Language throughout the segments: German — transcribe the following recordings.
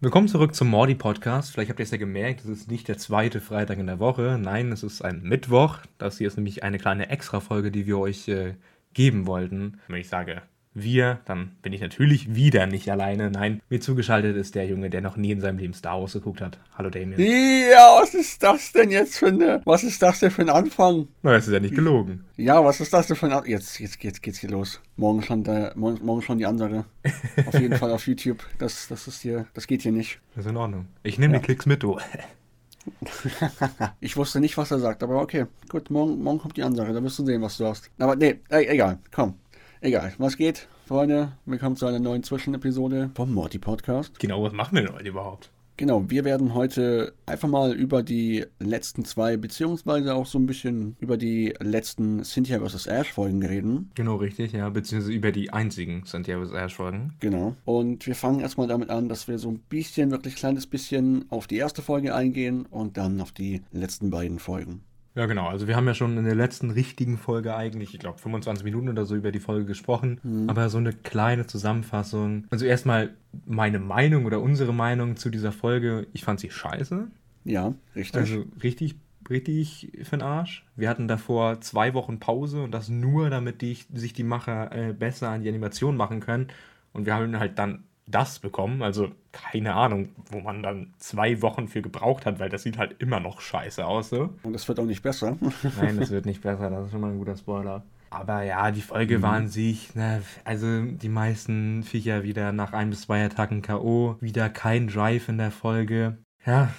Willkommen zurück zum Mordi Podcast. Vielleicht habt ihr es ja gemerkt, es ist nicht der zweite Freitag in der Woche. Nein, es ist ein Mittwoch. Das hier ist nämlich eine kleine Extra-Folge, die wir euch äh, geben wollten. Wenn ich sage wir, dann bin ich natürlich wieder nicht alleine. Nein, mir zugeschaltet ist der Junge, der noch nie in seinem Leben Star Wars geguckt hat. Hallo Damien. Ja, was ist das denn jetzt für eine, was ist das denn für ein Anfang? Na, das ist ja nicht gelogen. Ja, was ist das denn für ein Anfang? Jetzt, jetzt, jetzt geht's hier los. Morgen schon, der, morgen, morgen schon die Ansage. Auf jeden Fall auf YouTube. Das, das ist hier, das geht hier nicht. Das ist in Ordnung. Ich nehme Ja. die Klicks mit, du. ich wusste nicht, was er sagt, aber okay. Gut, morgen, morgen kommt die Ansage, da wirst du sehen, was du hast. Aber nee, egal, komm. Egal, was geht, Freunde? Willkommen zu einer neuen Zwischenepisode vom Morty Podcast. Genau, was machen wir denn heute überhaupt? Genau, wir werden heute einfach mal über die letzten zwei, beziehungsweise auch so ein bisschen über die letzten Cynthia vs. Ash Folgen reden. Genau, richtig, ja. Beziehungsweise über die einzigen Santiago Ash-Folgen. Genau. Und wir fangen erstmal damit an, dass wir so ein bisschen, wirklich kleines bisschen auf die erste Folge eingehen und dann auf die letzten beiden Folgen. Ja, genau. Also wir haben ja schon in der letzten richtigen Folge eigentlich, ich glaube 25 Minuten oder so über die Folge gesprochen. Aber so eine kleine Zusammenfassung. Also erstmal meine Meinung oder unsere Meinung zu dieser Folge. Ich fand sie scheiße. Ja, richtig. Also richtig, richtig für den Arsch. Wir hatten davor zwei Wochen Pause und das nur, damit die, sich die Macher äh, besser an die Animation machen können. Und wir haben halt dann das bekommen. Also keine Ahnung, wo man dann zwei Wochen für gebraucht hat, weil das sieht halt immer noch scheiße aus. So. und das wird auch nicht besser. Nein, das wird nicht besser, das ist schon mal ein guter Spoiler. Aber ja, die Folge war an sich, ne, also die meisten Viecher wieder nach ein bis zwei Attacken K.O., wieder kein Drive in der Folge. Ja,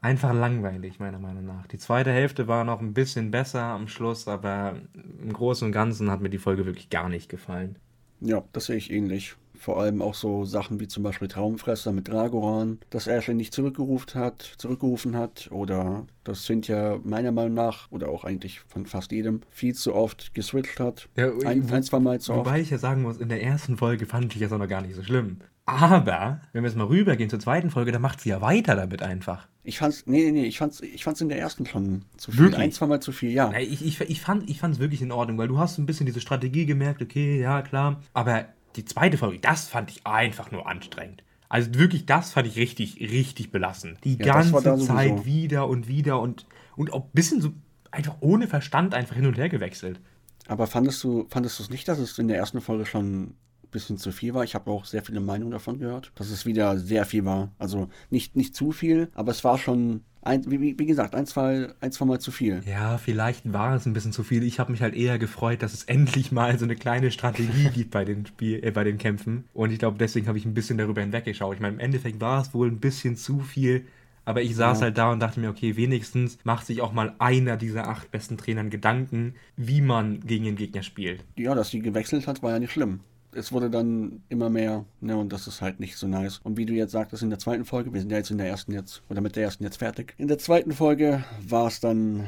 einfach langweilig, meiner Meinung nach. Die zweite Hälfte war noch ein bisschen besser am Schluss, aber im Großen und Ganzen hat mir die Folge wirklich gar nicht gefallen. ja, das sehe ich ähnlich. Vor allem auch so Sachen wie zum Beispiel Traumfresser mit Dragoran, dass Ashley nicht zurückgerufen hat, zurückgerufen hat oder dass Cynthia meiner Meinung nach oder auch eigentlich von fast jedem viel zu oft geswitcht hat. Ja, ein, wo- ein, zwei Mal zu oft. Wobei ich ja sagen muss, in der ersten Folge fand ich das auch noch gar nicht so schlimm. Aber, wenn wir jetzt mal rübergehen zur zweiten Folge, dann macht sie ja weiter damit einfach. Ich fand's, nee, nee, nee, ich fand's, ich fand's in der ersten schon zu viel. Wirklich? Ein, zwei Mal zu viel, ja. Nein, Ich, ich, ich fand es wirklich in Ordnung, weil du hast ein bisschen diese Strategie gemerkt, okay, ja, klar. Aber die zweite Folge, das fand ich einfach nur anstrengend. Also wirklich, das fand ich richtig, richtig belastend. Die Ja, ganze Zeit wieder und wieder und, und auch ein bisschen so einfach ohne Verstand einfach hin und her gewechselt. Aber fandest du, fandest du es nicht, dass es in der ersten Folge schon ein bisschen zu viel war? Ich habe auch sehr viele Meinungen davon gehört, dass es wieder sehr viel war. Also nicht, nicht zu viel, aber es war schon, ein, wie, wie gesagt, ein zwei, ein, zwei Mal zu viel. Ja, vielleicht war es ein bisschen zu viel. Ich habe mich halt eher gefreut, dass es endlich mal so eine kleine Strategie gibt bei den Spiel, äh, bei den Kämpfen. Und ich glaube, deswegen habe ich ein bisschen darüber hinweggeschaut. Ich meine, im Endeffekt war es wohl ein bisschen zu viel. Aber ich saß Ja. halt da und dachte mir, okay, wenigstens macht sich auch mal einer dieser acht besten Trainern Gedanken, wie man gegen den Gegner spielt. Ja, dass sie gewechselt hat, war ja nicht schlimm. Es wurde dann immer mehr, ne, und das ist halt nicht so nice. Und wie du jetzt sagtest in der zweiten Folge, wir sind ja jetzt in der ersten jetzt, oder mit der ersten jetzt fertig. In der zweiten Folge war es dann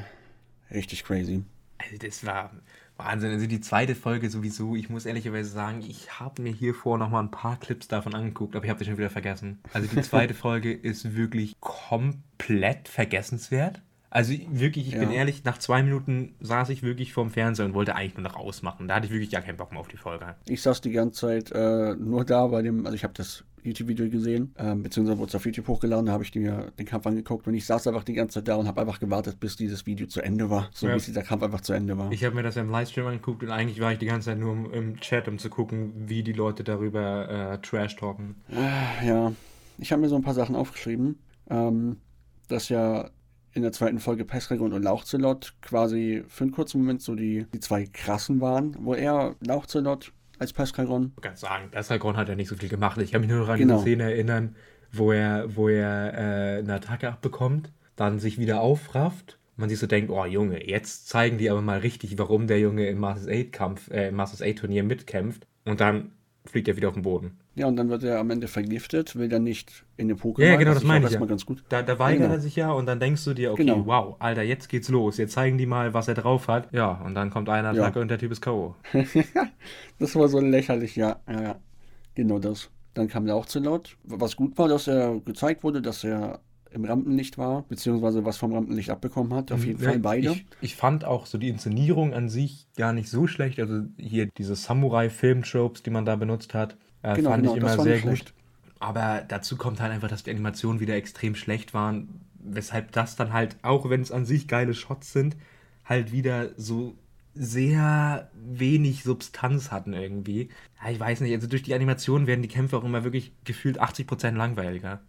richtig crazy. Also das war Wahnsinn. Also die zweite Folge sowieso, ich muss ehrlicherweise sagen, ich habe mir hier vor noch mal ein paar Clips davon angeguckt, aber ich habe das schon wieder vergessen. Also die zweite Folge ist wirklich komplett vergessenswert. Also wirklich, ich bin Ja. ehrlich, nach zwei Minuten saß ich wirklich vorm Fernseher und wollte eigentlich nur noch ausmachen. Da hatte ich wirklich gar keinen Bock mehr auf die Folge. Ich saß die ganze Zeit äh, nur da bei dem, also ich habe das YouTube-Video gesehen, ähm, beziehungsweise wurde es auf YouTube hochgeladen, da habe ich mir den Kampf angeguckt und ich saß einfach die ganze Zeit da und habe einfach gewartet, bis dieses Video zu Ende war. So Ja. bis dieser Kampf einfach zu Ende war. Ich habe mir das ja im Livestream angeguckt und eigentlich war ich die ganze Zeit nur im, im Chat, um zu gucken, wie die Leute darüber äh, Trash-talken. Äh, ja, ich habe mir so ein paar Sachen aufgeschrieben, ähm, dass ja in der zweiten Folge Pesregon und Lauchzelot quasi für einen kurzen Moment so die, die zwei krassen waren, wo er Lauchzelot als Pesregon Ich kann sagen, Bessergrund hat ja nicht so viel gemacht. Ich kann mich nur daran Genau. diese Szene erinnern, wo er, wo er äh, eine Attacke abbekommt, dann sich wieder aufrafft. Man sich so denkt, oh Junge, jetzt zeigen die aber mal richtig, warum der Junge im Masters 8 Kampf, äh, im Masters 8 Turnier mitkämpft. Und dann fliegt er wieder auf den Boden. Ja, und dann wird er am Ende vergiftet, will dann nicht in den Pokémon. Ja, ja, genau, das ich meine ich ja. ganz gut. Da, da weigert Genau. er sich ja und dann denkst du dir, okay, Genau. wow, Alter, jetzt geht's los. Jetzt zeigen die mal, was er drauf hat. Ja, und dann kommt eine Ja. Und der Typ ist K.O. Das war so lächerlich, ja, ja, ja. Genau das. Dann kam der auch zu laut. Was gut war, dass er gezeigt wurde, dass er im Rampenlicht war, beziehungsweise was vom Rampenlicht abbekommen hat. Auf jeden Ja, Fall beide. Ich, ich fand auch so die Inszenierung an sich gar nicht so schlecht. Also hier diese Samurai-Film-Tropes, die man da benutzt hat, äh, Genau, fand genau, ich immer sehr gut. schlecht. Aber dazu kommt halt einfach, dass die Animationen wieder extrem schlecht waren, weshalb das dann halt, auch wenn es an sich geile Shots sind, halt wieder so sehr wenig Substanz hatten irgendwie. Ja, ich weiß nicht, also durch die Animation werden die Kämpfe auch immer wirklich gefühlt 80% langweiliger.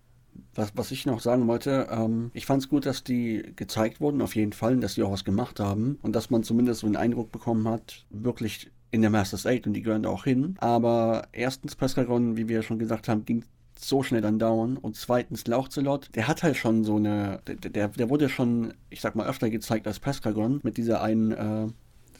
Was, was ich noch sagen wollte, ähm, ich fand es gut, dass die gezeigt wurden, auf jeden Fall, dass die auch was gemacht haben und dass man zumindest so einen Eindruck bekommen hat, wirklich in der Masters 8 und die gehören da auch hin. Aber erstens, Pescaron, wie wir schon gesagt haben, ging so schnell dann dauern. Und zweitens, Lauchzelot, der hat halt schon so eine, der, der wurde schon, ich sag mal, öfter gezeigt als Pescagon mit dieser einen äh,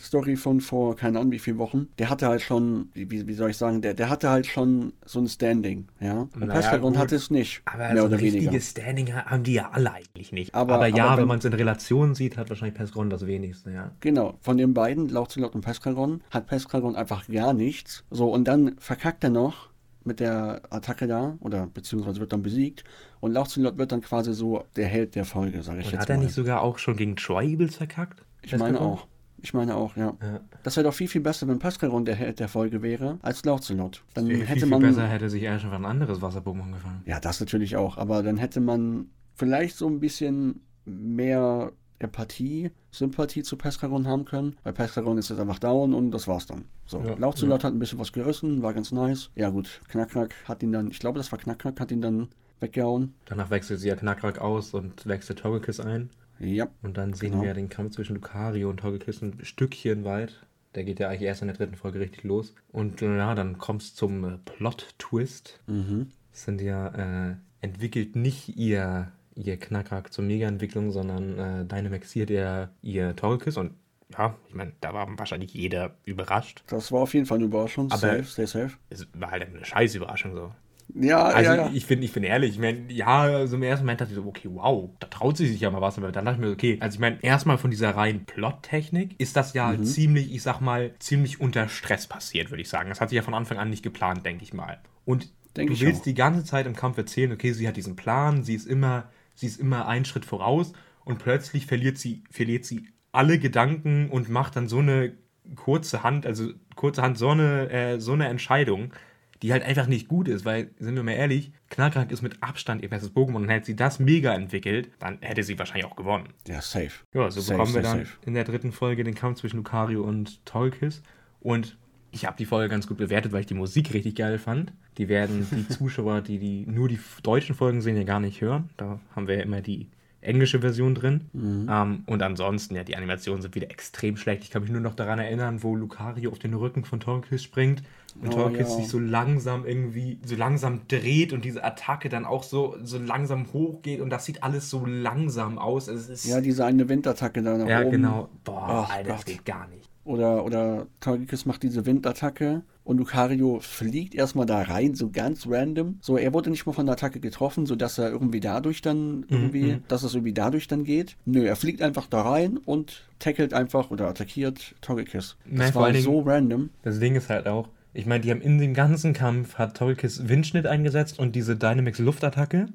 Story von vor, keine Ahnung wie viele Wochen. Der hatte halt schon, wie, wie soll ich sagen, der, der hatte halt schon so ein Standing, ja. Und naja, Pescagon hatte es nicht. Aber mehr so ein richtiges Standing haben die ja alle eigentlich nicht. Aber, aber ja, aber wenn, wenn man es in Relation sieht, hat wahrscheinlich Pescagon das wenigste, ja. Genau, von den beiden, Lauchzelot und Pescagon, hat Pescagon einfach gar nichts. So, und dann verkackt er noch mit der Attacke da, oder beziehungsweise wird dann besiegt. Und Lauchzelot wird dann quasi so der Held der Folge, sage ich und jetzt hat mal. Hat er nicht sogar auch schon gegen Tribals verkackt? Ich meine auch. Ich meine auch, ja. ja. Das wäre doch viel, viel besser, wenn Pascaron der Held der Folge wäre, als Lauzelot. Dann viel, hätte viel, man. Viel besser hätte sich er schon ein anderes Wasserboom angefangen. Ja, das natürlich auch. Aber dann hätte man vielleicht so ein bisschen mehr Empathie, Sympathie zu Pescaron haben können, weil Pescaron ist jetzt einfach down und das war's dann. So, ja, Lauchzulot ja. hat ein bisschen was gerissen, war ganz nice. Ja gut, Knackrack hat ihn dann, ich glaube, das war Knackrack, hat ihn dann weggehauen. Danach wechselt sie ja Knackrack aus und wechselt Togekiss ein. Ja. Und dann sehen genau. wir den Kampf zwischen Lucario und Togekiss ein Stückchen weit. Der geht ja eigentlich erst in der dritten Folge richtig los. Und ja, dann kommt es zum äh, Plot-Twist. Mhm. Sind ja äh, entwickelt nicht ihr ihr Knackrack zur Mega-Entwicklung, sondern äh, Dynamax hier der ihr Togekiss und ja, ich meine, da war wahrscheinlich jeder überrascht. Das war auf jeden Fall eine Überraschung. Aber safe, stay safe. Es war halt eine scheiß Überraschung so. Ja, also ja, ja. ich finde, ich bin ehrlich, ich meine, ja, so im ersten Moment dachte ich so, okay, wow, da traut sie sich ja mal was, aber dann dachte ich mir, okay, also ich meine, erstmal von dieser reinen Plot-Technik ist das ja mhm. ziemlich, ich sag mal, ziemlich unter Stress passiert, würde ich sagen. Das hat sie ja von Anfang an nicht geplant, denke ich mal. Und Denk du willst auch. die ganze Zeit im Kampf erzählen, okay, sie hat diesen Plan, sie ist immer sie ist immer einen Schritt voraus und plötzlich verliert sie, verliert sie alle Gedanken und macht dann so eine kurze Hand, also kurze Hand, so eine, äh, so eine Entscheidung, die halt einfach nicht gut ist, weil, sind wir mal ehrlich, Knallkrank ist mit Abstand ihr bestes Pokémon und hätte sie das mega entwickelt, dann hätte sie wahrscheinlich auch gewonnen. Ja, safe. Ja, so safe, bekommen wir dann safe. in der dritten Folge den Kampf zwischen Lucario und Tolkis und ich habe die Folge ganz gut bewertet, weil ich die Musik richtig geil fand. Die werden die Zuschauer, die, die nur die deutschen Folgen sehen, ja gar nicht hören. Da haben wir ja immer die englische Version drin. Mhm. Ähm, und ansonsten, ja, die Animationen sind wieder extrem schlecht. Ich kann mich nur noch daran erinnern, wo Lucario auf den Rücken von Torquist springt und oh, Torquist ja. sich so langsam irgendwie, so langsam dreht und diese Attacke dann auch so, so langsam hochgeht und das sieht alles so langsam aus. Es ist, ja, diese eine Windattacke da nach ja, oben. Ja, genau. Boah, Ach, Alter, das geht gar nicht. Oder, oder Torgekiss macht diese Windattacke und Lucario fliegt erstmal da rein, so ganz random. So, er wurde nicht mal von der Attacke getroffen, sodass er irgendwie dadurch dann mhm, irgendwie, mhm. dass es irgendwie dadurch dann geht. Nö, er fliegt einfach da rein und tackelt einfach oder attackiert Togekiss. Das Nein, war Dingen, so random. Das Ding ist halt auch, ich meine, die haben in dem ganzen Kampf hat Togekiss Windschnitt eingesetzt und diese Dynamax Luftattacke.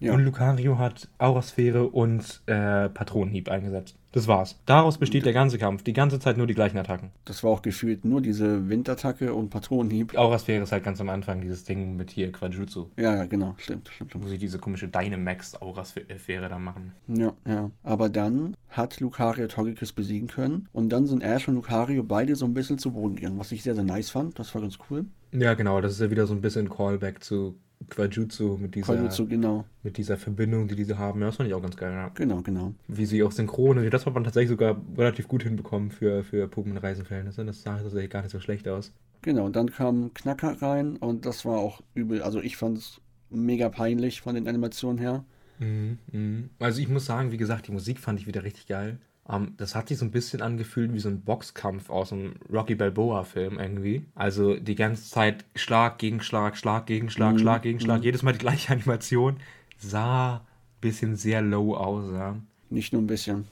Ja. Und Lucario hat Aurasphäre und äh, Patronenhieb eingesetzt. Das war's. Daraus besteht der ganze Kampf. Die ganze Zeit nur die gleichen Attacken. Das war auch gefühlt nur diese Windattacke und Patronenhieb. Aurasphäre ist halt ganz am Anfang dieses Ding mit hier Quajutsu. Ja, ja, genau. Stimmt, stimmt. Wo sie diese komische Dynamax-Aurasphäre da machen. Ja, ja. Aber dann hat Lucario Togekiss besiegen können. Und dann sind Ash und Lucario beide so ein bisschen zu Boden gegangen, was ich sehr, sehr nice fand. Das war ganz cool. Ja, genau. Das ist ja wieder so ein bisschen Callback zu Quajutsu mit dieser, Quajutsu, genau. mit dieser Verbindung, die diese haben. Ja, das fand ich auch ganz geil. Ja. Genau, genau. Wie sie auch synchron, das hat man tatsächlich sogar relativ gut hinbekommen für, für Pokémon-Reisenverhältnisse. Das sah tatsächlich gar nicht so schlecht aus. Genau, und dann kam Knacker rein und das war auch übel. Also ich fand es mega peinlich von den Animationen her. Mhm, mh. Also ich muss sagen, wie gesagt, die Musik fand ich wieder richtig geil. Um, ähm, das hat sich so ein bisschen angefühlt wie so ein Boxkampf aus einem Rocky Balboa-Film irgendwie. Also die ganze Zeit Schlag gegen Schlag, Schlag gegen Schlag, mhm. Schlag gegen Schlag, mhm. jedes Mal die gleiche Animation. Sah ein bisschen sehr low aus, ja. Nicht nur ein bisschen.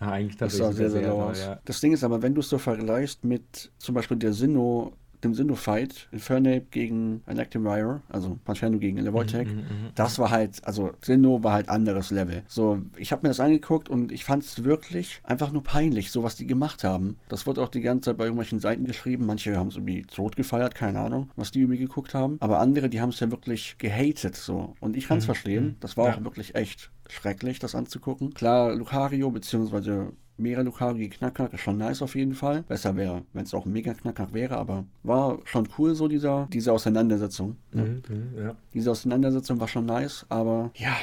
ja, eigentlich das sah sehr, sehr, sehr low aus. Ja. Das Ding ist aber, wenn du es so vergleichst mit zum Beispiel der Sinnoh dem Sinnoh-Fight, Infernape gegen Electimier, also Pancherno gegen Levoltec, mhm, das war halt, also Sinnoh war halt anderes Level. So, ich habe mir das angeguckt und ich fand es wirklich einfach nur peinlich, so was die gemacht haben. Das wurde auch die ganze Zeit bei irgendwelchen Seiten geschrieben. Manche haben es irgendwie tot gefeiert, keine Ahnung, was die irgendwie geguckt haben. Aber andere, die haben es ja wirklich gehatet so. Und ich kann es mhm. verstehen. Das war ja. auch wirklich echt schrecklich, das anzugucken. Klar, Lucario bzw mehrere Lucario Knacker ist schon nice auf jeden Fall. Besser wäre, wenn es auch ein mega Knacker wäre, aber war schon cool so dieser, diese Auseinandersetzung. Ne? Mhm, ja. Diese Auseinandersetzung war schon nice, aber ja,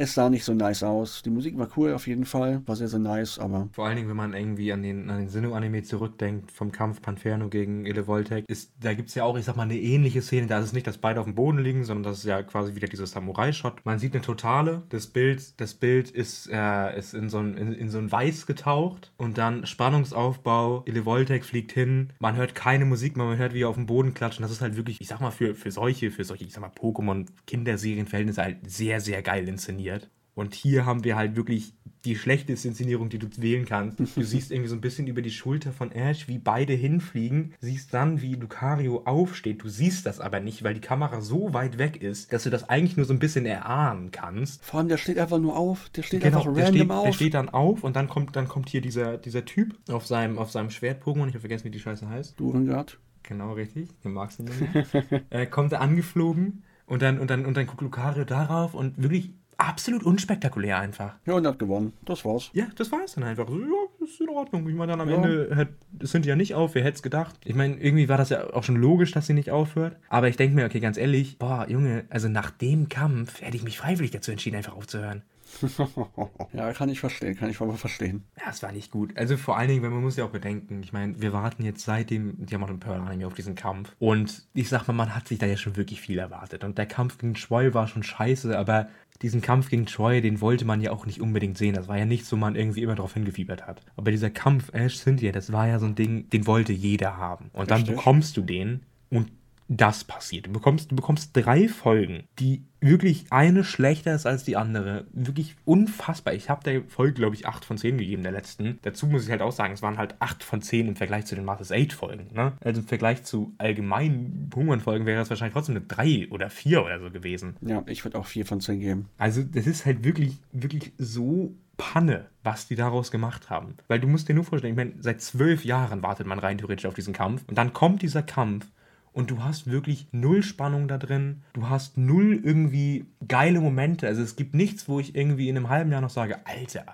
es sah nicht so nice aus. Die Musik war cool auf jeden Fall, war sehr, sehr nice, aber. Vor allen Dingen, wenn man irgendwie an den, an den Sinnoh-Anime zurückdenkt, vom Kampf Panferno gegen Elevoltec, ist, da gibt es ja auch, ich sag mal, eine ähnliche Szene. Da ist es nicht, dass beide auf dem Boden liegen, sondern das ist ja quasi wieder dieser Samurai-Shot. Man sieht eine totale, das Bild, das Bild ist, äh, ist in, so ein, in, in so ein Weiß getaucht und dann Spannungsaufbau, Elevoltec fliegt hin, man hört keine Musik, man hört, wie er auf dem Boden klatschen. Das ist halt wirklich, ich sag mal, für, für solche, für solche, ich sag mal, Pokémon-Kinderserienverhältnisse halt sehr, sehr geil inszeniert inszeniert. Und hier haben wir halt wirklich die schlechteste Inszenierung, die du wählen kannst. Du siehst irgendwie so ein bisschen über die Schulter von Ash, wie beide hinfliegen, siehst dann, wie Lucario aufsteht. Du siehst das aber nicht, weil die Kamera so weit weg ist, dass du das eigentlich nur so ein bisschen erahnen kannst. Vor allem, der steht einfach nur auf. Der steht genau, einfach random steht, auf. Der steht dann auf und dann kommt, dann kommt hier dieser, dieser Typ auf seinem, auf seinem Schwert-Pokémon. Ich habe vergessen, wie die Scheiße heißt. Durengard. Genau, richtig. Den magst du nicht. äh, kommt er angeflogen und dann, und, dann, und dann guckt Lucario darauf und wirklich absolut unspektakulär einfach. Ja, und hat gewonnen. Das war's. Ja, das war's dann einfach. So, ja, ist in Ordnung. Ich meine, dann am ja. Ende sind ja nicht auf, wer hätte es gedacht. Ich meine, irgendwie war das ja auch schon logisch, dass sie nicht aufhört. Aber ich denke mir, okay, ganz ehrlich, boah, Junge, also nach dem Kampf hätte ich mich freiwillig dazu entschieden, einfach aufzuhören. ja, kann ich verstehen, kann ich aber verstehen. Ja, es war nicht gut. Also vor allen Dingen, wenn man muss ja auch bedenken, ich meine, wir warten jetzt seit dem Diamant Pearl Anime auf diesen Kampf. Und ich sag mal, man hat sich da ja schon wirklich viel erwartet. Und der Kampf gegen Schwoll war schon scheiße, aber diesen Kampf gegen Troy, den wollte man ja auch nicht unbedingt sehen. Das war ja nichts, wo man irgendwie immer drauf hingefiebert hat. Aber dieser Kampf Ash Cynthia, das war ja so ein Ding, den wollte jeder haben. Und dann bekommst du den und das passiert. Du bekommst, du bekommst drei Folgen, die wirklich eine schlechter ist als die andere. Wirklich unfassbar. Ich habe der Folge, glaube ich, 8 von 10 gegeben, der letzten. Dazu muss ich halt auch sagen, es waren halt 8 von 10 im Vergleich zu den Masters 8 Folgen. Ne? Also im Vergleich zu allgemeinen Pokémon-Folgen wäre das wahrscheinlich trotzdem eine 3 oder 4 oder so gewesen. Ja, ich würde auch 4 von 10 geben. Also das ist halt wirklich, wirklich so Panne, was die daraus gemacht haben. Weil du musst dir nur vorstellen, ich meine, seit zwölf Jahren wartet man rein theoretisch auf diesen Kampf. Und dann kommt dieser Kampf und du hast wirklich null Spannung da drin. Du hast null irgendwie geile Momente. Also es gibt nichts, wo ich irgendwie in einem halben Jahr noch sage, Alter,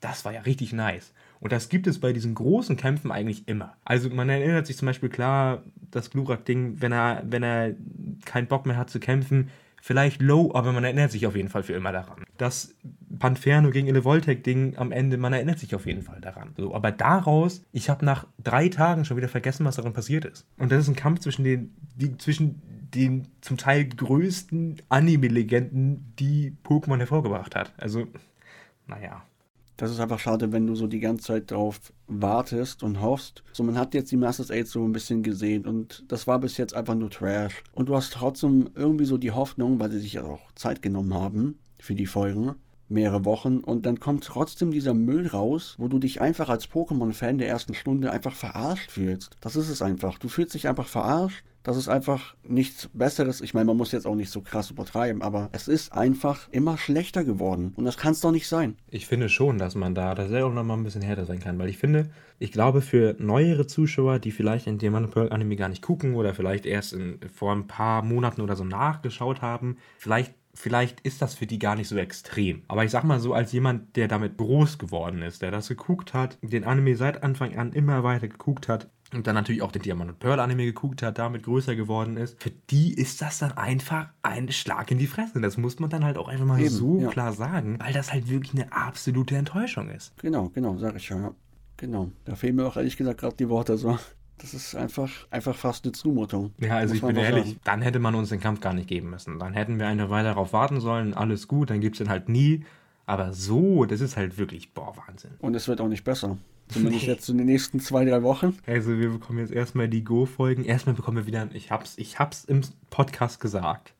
das war ja richtig nice. Und das gibt es bei diesen großen Kämpfen eigentlich immer. Also man erinnert sich zum Beispiel klar, das Glurak-Ding, wenn er, wenn er keinen Bock mehr hat zu kämpfen, vielleicht low, aber man erinnert sich auf jeden Fall für immer daran. Das Panferno gegen Elevoltec-Ding am Ende, man erinnert sich auf jeden Fall daran. So, aber daraus, ich habe nach drei Tagen schon wieder vergessen, was darin passiert ist. Und das ist ein Kampf zwischen den, die, zwischen den zum Teil größten Anime-Legenden, die Pokémon hervorgebracht hat. Also, naja das ist einfach schade, wenn du so die ganze Zeit darauf wartest und hoffst. So, man hat jetzt die Masters 8 so ein bisschen gesehen und das war bis jetzt einfach nur Trash. Und du hast trotzdem irgendwie so die Hoffnung, weil sie sich ja auch Zeit genommen haben für die Folgen, mehrere Wochen und dann kommt trotzdem dieser Müll raus, wo du dich einfach als Pokémon-Fan der ersten Stunde einfach verarscht fühlst. Das ist es einfach. Du fühlst dich einfach verarscht das ist einfach nichts Besseres. Ich meine, man muss jetzt auch nicht so krass übertreiben, aber es ist einfach immer schlechter geworden. Und das kann es doch nicht sein. Ich finde schon, dass man da tatsächlich auch nochmal ein bisschen härter sein kann, weil ich finde, ich glaube, für neuere Zuschauer, die vielleicht in Diamant Pearl Anime gar nicht gucken oder vielleicht erst in, vor ein paar Monaten oder so nachgeschaut haben, vielleicht vielleicht ist das für die gar nicht so extrem. Aber ich sag mal so, als jemand, der damit groß geworden ist, der das geguckt hat, den Anime seit Anfang an immer weiter geguckt hat, und dann natürlich auch den Diamant und Pearl Anime geguckt hat, damit größer geworden ist, für die ist das dann einfach ein Schlag in die Fresse. Das muss man dann halt auch einfach mal Eben, so ja. klar sagen, weil das halt wirklich eine absolute Enttäuschung ist. Genau, genau, sag ich ja. Genau. Da fehlen mir auch ehrlich gesagt gerade die Worte so. Das ist einfach, einfach fast eine Zumutung. Ja, also ich bin ehrlich, sagen. dann hätte man uns den Kampf gar nicht geben müssen. Dann hätten wir einfach weiter darauf warten sollen, alles gut, dann gibt es den halt nie. Aber so, das ist halt wirklich, boah, Wahnsinn. Und es wird auch nicht besser. Zumindest jetzt in den nächsten zwei, drei Wochen. Also wir bekommen jetzt erstmal die Go-Folgen. Erstmal bekommen wir wieder, ich hab's, ich hab's im Podcast gesagt.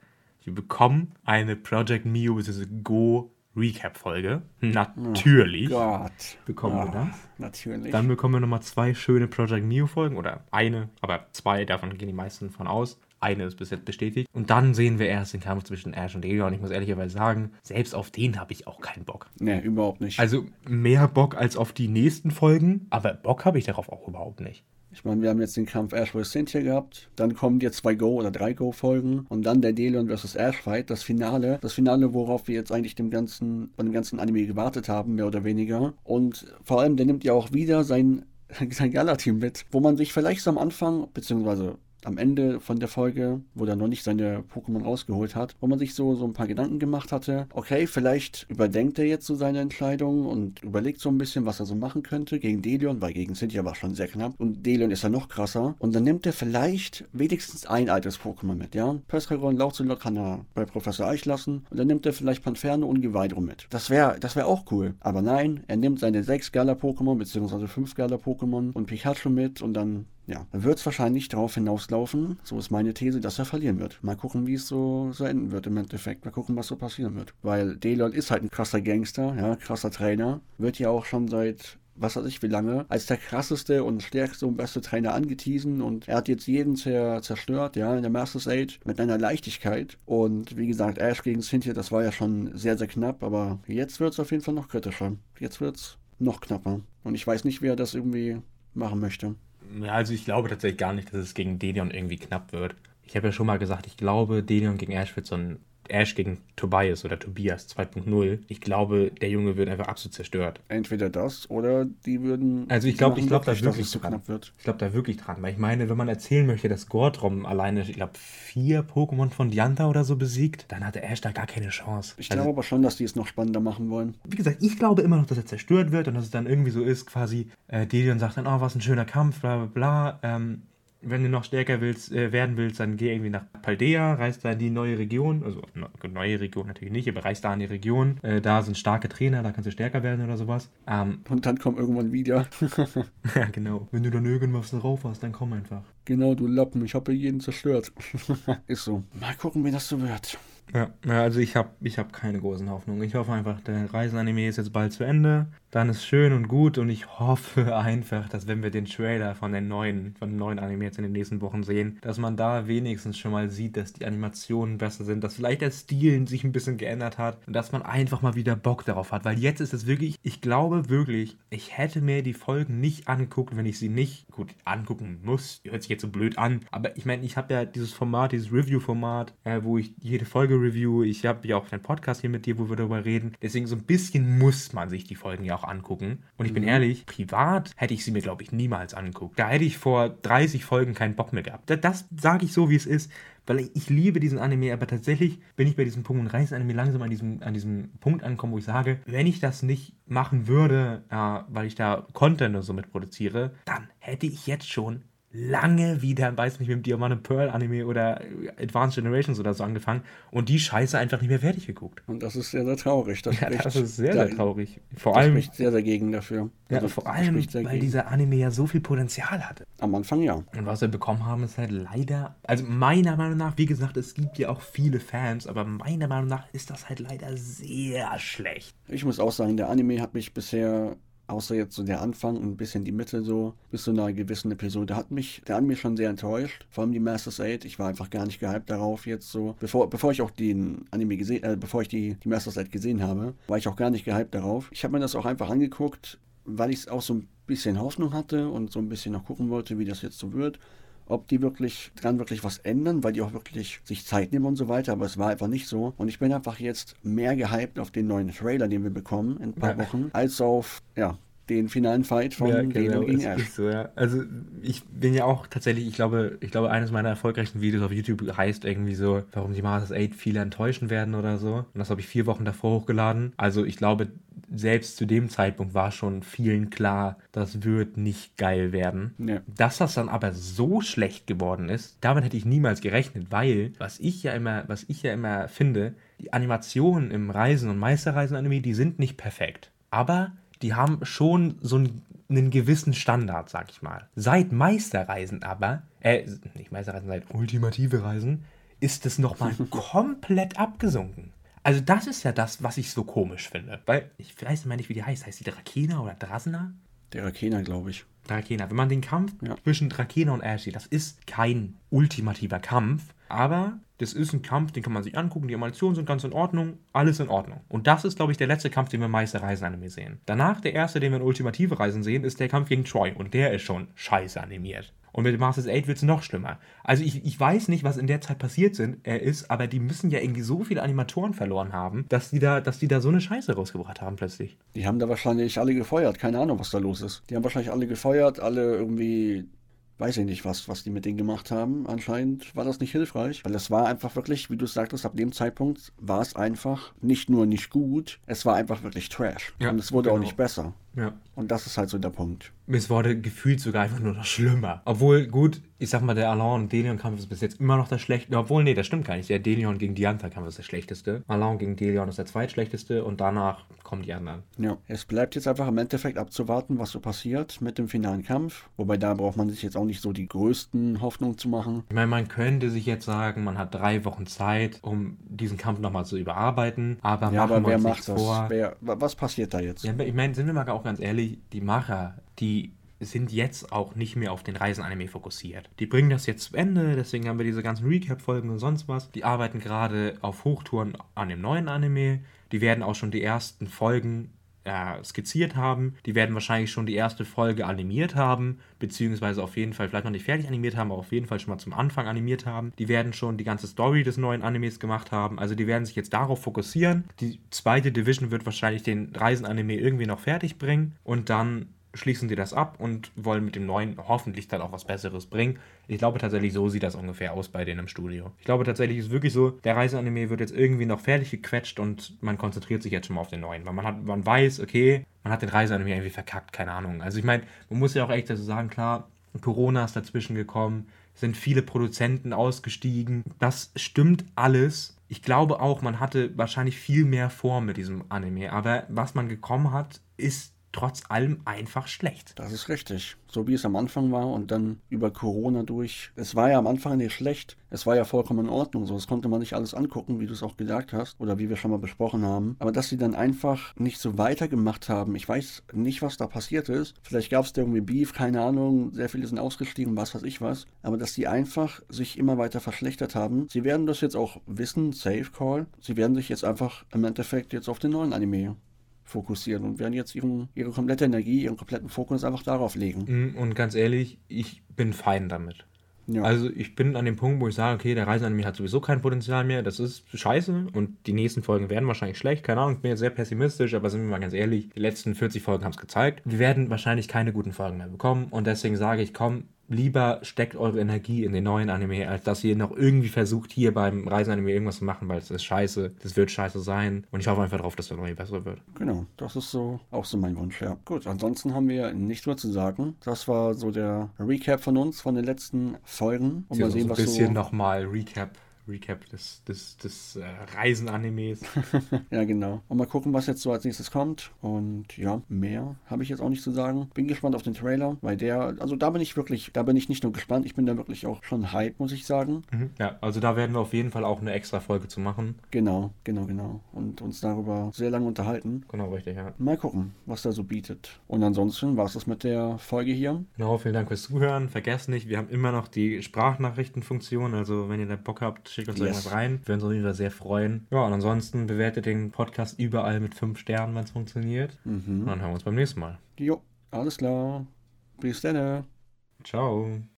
Wir bekommen eine Project Mio bzw. Go Recap-Folge. Natürlich. Oh Gott. Bekommen wir Ah, das. Natürlich. Dann bekommen wir nochmal zwei schöne Project Neo-Folgen. Oder eine, aber zwei, davon gehen die meisten von aus. Eine ist bis jetzt bestätigt. Und dann sehen wir erst den Kampf zwischen Ash und. Und ich muss ehrlicherweise sagen, selbst auf den habe ich auch keinen Bock. nee, überhaupt nicht. Also mehr Bock als auf die nächsten Folgen, aber Bock habe ich darauf auch überhaupt nicht. Ich meine, wir haben jetzt den Kampf Ash vs. Cynthia gehabt, dann kommen jetzt zwei Go- oder drei Go-Folgen und dann der Delion vs. Ash-Fight, das Finale. Das Finale, worauf wir jetzt eigentlich dem ganzen, von dem ganzen Anime gewartet haben, mehr oder weniger. Und vor allem, der nimmt ja auch wieder sein, sein Gala-Team mit, wo man sich vielleicht so am Anfang, beziehungsweise am Ende von der Folge, wo er noch nicht seine Pokémon rausgeholt hat, wo man sich so, so ein paar Gedanken gemacht hatte. Okay, vielleicht überdenkt er jetzt so seine Entscheidung und überlegt so ein bisschen, was er so machen könnte gegen Delion, weil gegen Cynthia war schon sehr knapp. Und Delion ist ja noch krasser. Und dann nimmt er vielleicht wenigstens ein altes Pokémon mit, ja? Pescaron, Lauzelot kann er bei Professor Eich lassen. Und dann nimmt er vielleicht Panferno und Geweidro mit. Das wäre das wär auch cool. Aber nein, er nimmt seine sechs Gala-Pokémon, beziehungsweise fünf Gala-Pokémon und Pikachu mit und dann ja, wird es wahrscheinlich darauf hinauslaufen, so ist meine These, dass er verlieren wird. Mal gucken, wie es so, so enden wird im Endeffekt. Mal gucken, was so passieren wird. Weil Delon ist halt ein krasser Gangster, ja, krasser Trainer. Wird ja auch schon seit was weiß ich wie lange, als der krasseste und stärkste und beste Trainer angeteasen und er hat jetzt jeden zer zerstört, ja, in der Masters Age mit einer Leichtigkeit und wie gesagt, Ash gegen Cynthia, das war ja schon sehr, sehr knapp, aber jetzt wird es auf jeden Fall noch kritischer. Jetzt wird es noch knapper und ich weiß nicht, wie er das irgendwie machen möchte. Ja, also ich glaube tatsächlich gar nicht, dass es gegen Delion irgendwie knapp wird. Ich habe ja schon mal gesagt, ich glaube, Delion gegen Ash wird so ein Ash gegen Tobias oder Tobias 2.0. Ich glaube, der Junge wird einfach absolut zerstört. Entweder das oder die würden. Also ich glaube, ich glaube da wirklich so dran. knapp wird. Ich glaube da wirklich dran, weil ich meine, wenn man erzählen möchte, dass Gordrom alleine, ich glaube, vier Pokémon von Dianta oder so besiegt, dann hatte Ash da gar keine Chance. Ich Also, glaube aber schon, dass die es noch spannender machen wollen. wie gesagt, ich glaube immer noch, dass er zerstört wird und dass es dann irgendwie so ist, quasi, äh, Delion sagt dann, oh, was ein schöner Kampf, bla bla bla. Ähm, wenn du noch stärker willst, äh, werden willst, dann geh irgendwie nach Paldea, reist da in die neue Region, also ne, neue Region natürlich nicht, aber reist da in die Region. Äh, da sind starke Trainer, da kannst du stärker werden oder sowas. Ähm, Und dann kommt irgendwann wieder. ja, genau. Wenn du dann irgendwas drauf hast, dann komm einfach. genau, du Lappen, ich habe jeden zerstört. Ist so. Mal gucken, wie das so wird. Ja, also ich habe ich hab keine großen Hoffnungen. Ich hoffe einfach, der Reisenanime ist jetzt bald zu Ende. Dann ist schön und gut und ich hoffe einfach, dass wenn wir den Trailer von den neuen, von dem neuen Anime jetzt in den nächsten Wochen sehen, dass man da wenigstens schon mal sieht, dass die Animationen besser sind, dass vielleicht der Stil sich ein bisschen geändert hat und dass man einfach mal wieder Bock darauf hat. Weil jetzt ist es wirklich, ich glaube wirklich, ich hätte mir die Folgen nicht angeguckt, wenn ich sie nicht, gut, angucken muss. Hört sich jetzt so blöd an, aber ich meine, ich habe ja dieses Format, dieses Review-Format, äh, wo ich jede Folge review. Ich habe ja auch einen Podcast hier mit dir, wo wir darüber reden. Deswegen so ein bisschen muss man sich die Folgen ja auch angucken. Und ich bin ehrlich, privat hätte ich sie mir, glaube ich, niemals angeguckt. Da hätte ich vor 30 Folgen keinen Bock mehr gehabt. Das, das sage ich so, wie es ist. Weil ich, liebe diesen Anime, aber tatsächlich bin ich bei diesem Punkt und Reisenanime langsam an diesem, an diesem Punkt angekommen, wo ich sage, wenn ich das nicht machen würde, äh, weil ich da Content und so mit produziere, dann hätte ich jetzt schon lange wieder, weiß nicht, mit dem Diamant and Pearl Anime oder Advanced Generations oder so angefangen und die Scheiße einfach nicht mehr fertig geguckt. Und das ist sehr, sehr traurig. Das, Ja, das ist sehr, sehr traurig. Vor allem, spricht sehr dagegen dafür. ja, Also, vor allem, weil dagegen. dieser Anime ja so viel Potenzial hatte. Am Anfang ja. Und was wir bekommen haben, ist halt leider, also meiner Meinung nach, wie gesagt, es gibt ja auch viele Fans, aber meiner Meinung nach ist das halt leider sehr schlecht. Ich muss auch sagen, der Anime hat mich bisher, außer jetzt so der Anfang und ein bisschen die Mitte so, bis zu einer gewissen Episode, hat mich der Anime schon sehr enttäuscht. Vor allem die Masters 8. Ich war einfach gar nicht gehypt darauf jetzt so. Bevor, bevor ich auch den Anime gesehen, äh, bevor ich die, die Masters 8 gesehen habe, war ich auch gar nicht gehypt darauf. Ich habe mir das auch einfach angeguckt, weil ich auch so ein bisschen Hoffnung hatte und so ein bisschen noch gucken wollte, wie das jetzt so wird ob die wirklich dran wirklich was ändern, weil die auch wirklich sich Zeit nehmen und so weiter, aber es war einfach nicht so. Und ich bin einfach jetzt mehr gehypt auf den neuen Trailer, den wir bekommen in ein paar Ja. Wochen, als auf, ja, den finalen Fight von Ja, genau, gegen ist, Ash. so, ja. Also ich bin ja auch tatsächlich, ich glaube, ich glaube, eines meiner erfolgreichsten Videos auf YouTube heißt irgendwie so, warum die Masters 8 viele enttäuschen werden oder so. Und das habe ich vier Wochen davor hochgeladen. Also ich glaube, selbst zu dem Zeitpunkt war schon vielen klar, das wird nicht geil werden. Ja. Dass das dann aber so schlecht geworden ist, damit hätte ich niemals gerechnet, weil was ich ja immer, was ich ja immer finde, die Animationen im Reisen- und Meisterreisen-Anime, die sind nicht perfekt. Aber die haben schon so einen, einen gewissen Standard, sag ich mal. Seit Meisterreisen aber, äh, nicht Meisterreisen, seit Ultimative Reisen, ist es nochmal komplett abgesunken. Also das ist ja das, was ich so komisch finde. Weil, ich weiß immer nicht, wie die heißt. Heißt die Drakena oder Drasna? Der Rakena, glaube ich. Drakena. Wenn man den Kampf Ja. zwischen Drakena und Ash sieht, das ist kein ultimativer Kampf, aber das ist ein Kampf, den kann man sich angucken, die Animationen sind ganz in Ordnung, alles in Ordnung. Und das ist, glaube ich, der letzte Kampf, den wir im Meister Reisen-Anime sehen. Danach, der erste, den wir in Ultimative Reisen sehen, ist der Kampf gegen Troy und der ist schon scheiße animiert. Und mit Masters 8 wird es noch schlimmer. Also ich, ich weiß nicht, was in der Zeit passiert sind, äh, ist, aber die müssen ja irgendwie so viele Animatoren verloren haben, dass die da, dass die da so eine Scheiße rausgebracht haben plötzlich. Die haben da wahrscheinlich alle gefeuert. Keine Ahnung, was da los ist. Die haben wahrscheinlich alle gefeuert, alle irgendwie. Weiß ich nicht, was, was die mit denen gemacht haben. Anscheinend war das nicht hilfreich, weil es war einfach wirklich, wie du sagtest, ab dem Zeitpunkt war es einfach nicht nur nicht gut, es war einfach wirklich Trash. Ja, Und es wurde auch genau. nicht besser. Ja. Und das ist halt so der Punkt. Es wurde gefühlt sogar einfach nur noch schlimmer. Obwohl, gut, ich sag mal, der Alain und Delion-Kampf ist bis jetzt immer noch das schlechteste. Obwohl, nee, das stimmt gar nicht. Der Delion gegen Diantha-Kampf ist der schlechteste. Alain gegen Delion ist der zweitschlechteste und danach kommen die anderen. Ja, es bleibt jetzt einfach im Endeffekt abzuwarten, was so passiert mit dem finalen Kampf. Wobei da braucht man sich jetzt auch nicht so die größten Hoffnungen zu machen. Ich meine, man könnte sich jetzt sagen, man hat drei Wochen Zeit, um diesen Kampf nochmal zu überarbeiten. Aber Ja, machen aber wir wer uns macht das? vor. Wer, wa- was passiert da jetzt? Ja, ich meine, sind wir mal auch ganz ehrlich, die Macher, die sind jetzt auch nicht mehr auf den Reisen-Anime fokussiert. Die bringen das jetzt zu Ende, deswegen haben wir diese ganzen Recap-Folgen und sonst was. Die arbeiten gerade auf Hochtouren an dem neuen Anime. Die werden auch schon die ersten Folgen äh, skizziert haben. Die werden wahrscheinlich schon die erste Folge animiert haben, beziehungsweise auf jeden Fall vielleicht noch nicht fertig animiert haben, aber auf jeden Fall schon mal zum Anfang animiert haben. Die werden schon die ganze Story des neuen Animes gemacht haben. Also die werden sich jetzt darauf fokussieren. Die zweite Division wird wahrscheinlich den Reisen-Anime irgendwie noch fertig bringen und dann schließen sie das ab und wollen mit dem neuen hoffentlich dann auch was Besseres bringen. Ich glaube tatsächlich, so sieht das ungefähr aus bei denen im Studio. Ich glaube tatsächlich ist wirklich so, der Reiseanime wird jetzt irgendwie noch fertig gequetscht und man konzentriert sich jetzt schon mal auf den neuen, weil man hat, man weiß, okay, man hat den Reiseanime irgendwie verkackt, keine Ahnung. Also ich meine, man muss ja auch echt dazu sagen, klar, Corona ist dazwischen gekommen, sind viele Produzenten ausgestiegen. Das stimmt alles. Ich glaube auch, man hatte wahrscheinlich viel mehr vor mit diesem Anime, aber was man gekommen hat, ist trotz allem einfach schlecht. Das ist richtig. So wie es am Anfang war und dann über Corona durch. Es war ja am Anfang nicht schlecht. Es war ja vollkommen in Ordnung. So, das konnte man nicht alles angucken, wie du es auch gesagt hast oder wie wir schon mal besprochen haben. Aber dass sie dann einfach nicht so weitergemacht haben. Ich weiß nicht, was da passiert ist. Vielleicht gab es da irgendwie Beef, keine Ahnung. Sehr viele sind ausgestiegen, was weiß ich was. Aber dass die einfach sich immer weiter verschlechtert haben. Sie werden das jetzt auch wissen, Safe Call. Sie werden sich jetzt einfach im Endeffekt jetzt auf den neuen Anime fokussieren und werden jetzt ihren, ihre komplette Energie, ihren kompletten Fokus einfach darauf legen. Mm, Und ganz ehrlich, ich bin fein damit. Ja. Also ich bin an dem Punkt, wo ich sage, okay, der Reiseanime hat sowieso kein Potenzial mehr, das ist scheiße und die nächsten Folgen werden wahrscheinlich schlecht, keine Ahnung, ich bin jetzt sehr pessimistisch, aber sind wir mal ganz ehrlich, die letzten 40 Folgen haben es gezeigt. Wir werden wahrscheinlich keine guten Folgen mehr bekommen und deswegen sage ich, komm, lieber steckt eure Energie in den neuen Anime, als dass ihr noch irgendwie versucht, hier beim Reiseanime irgendwas zu machen, weil es ist scheiße, das wird scheiße sein und ich hoffe einfach drauf, dass der neue besser wird. Genau, das ist so auch so mein Wunsch, ja. Gut, ansonsten haben wir nichts mehr zu sagen. Das war so der Recap von uns, von den letzten Folgen. Und mal sehen, so was ein bisschen so. nochmal Recap, Recap des, des, des äh, Reisen-Animes. Ja, genau. Und mal gucken, was jetzt so als nächstes kommt. Und ja, mehr habe ich jetzt auch nicht zu sagen. Bin gespannt auf den Trailer, weil der, also da bin ich wirklich, da bin ich nicht nur gespannt, ich bin da wirklich auch schon hype, muss ich sagen. Mhm. Ja, also da werden wir auf jeden Fall auch eine extra Folge zu machen. Genau, genau, genau. Und uns darüber sehr lange unterhalten. Genau, richtig, ja. Mal gucken, was da so bietet. Und ansonsten war es das mit der Folge hier. Genau, vielen Dank fürs Zuhören. Vergesst nicht, wir haben immer noch die Sprachnachrichtenfunktion. Also, wenn ihr da Bock habt, schickt uns Yes. irgendwas rein. Wir würden uns auf jeden Fall sehr freuen. Ja, und ansonsten bewertet den Podcast überall mit 5 Sternen, wenn es funktioniert. Und dann hören wir uns beim nächsten Mal. Jo, alles klar. Bis dann. Ciao.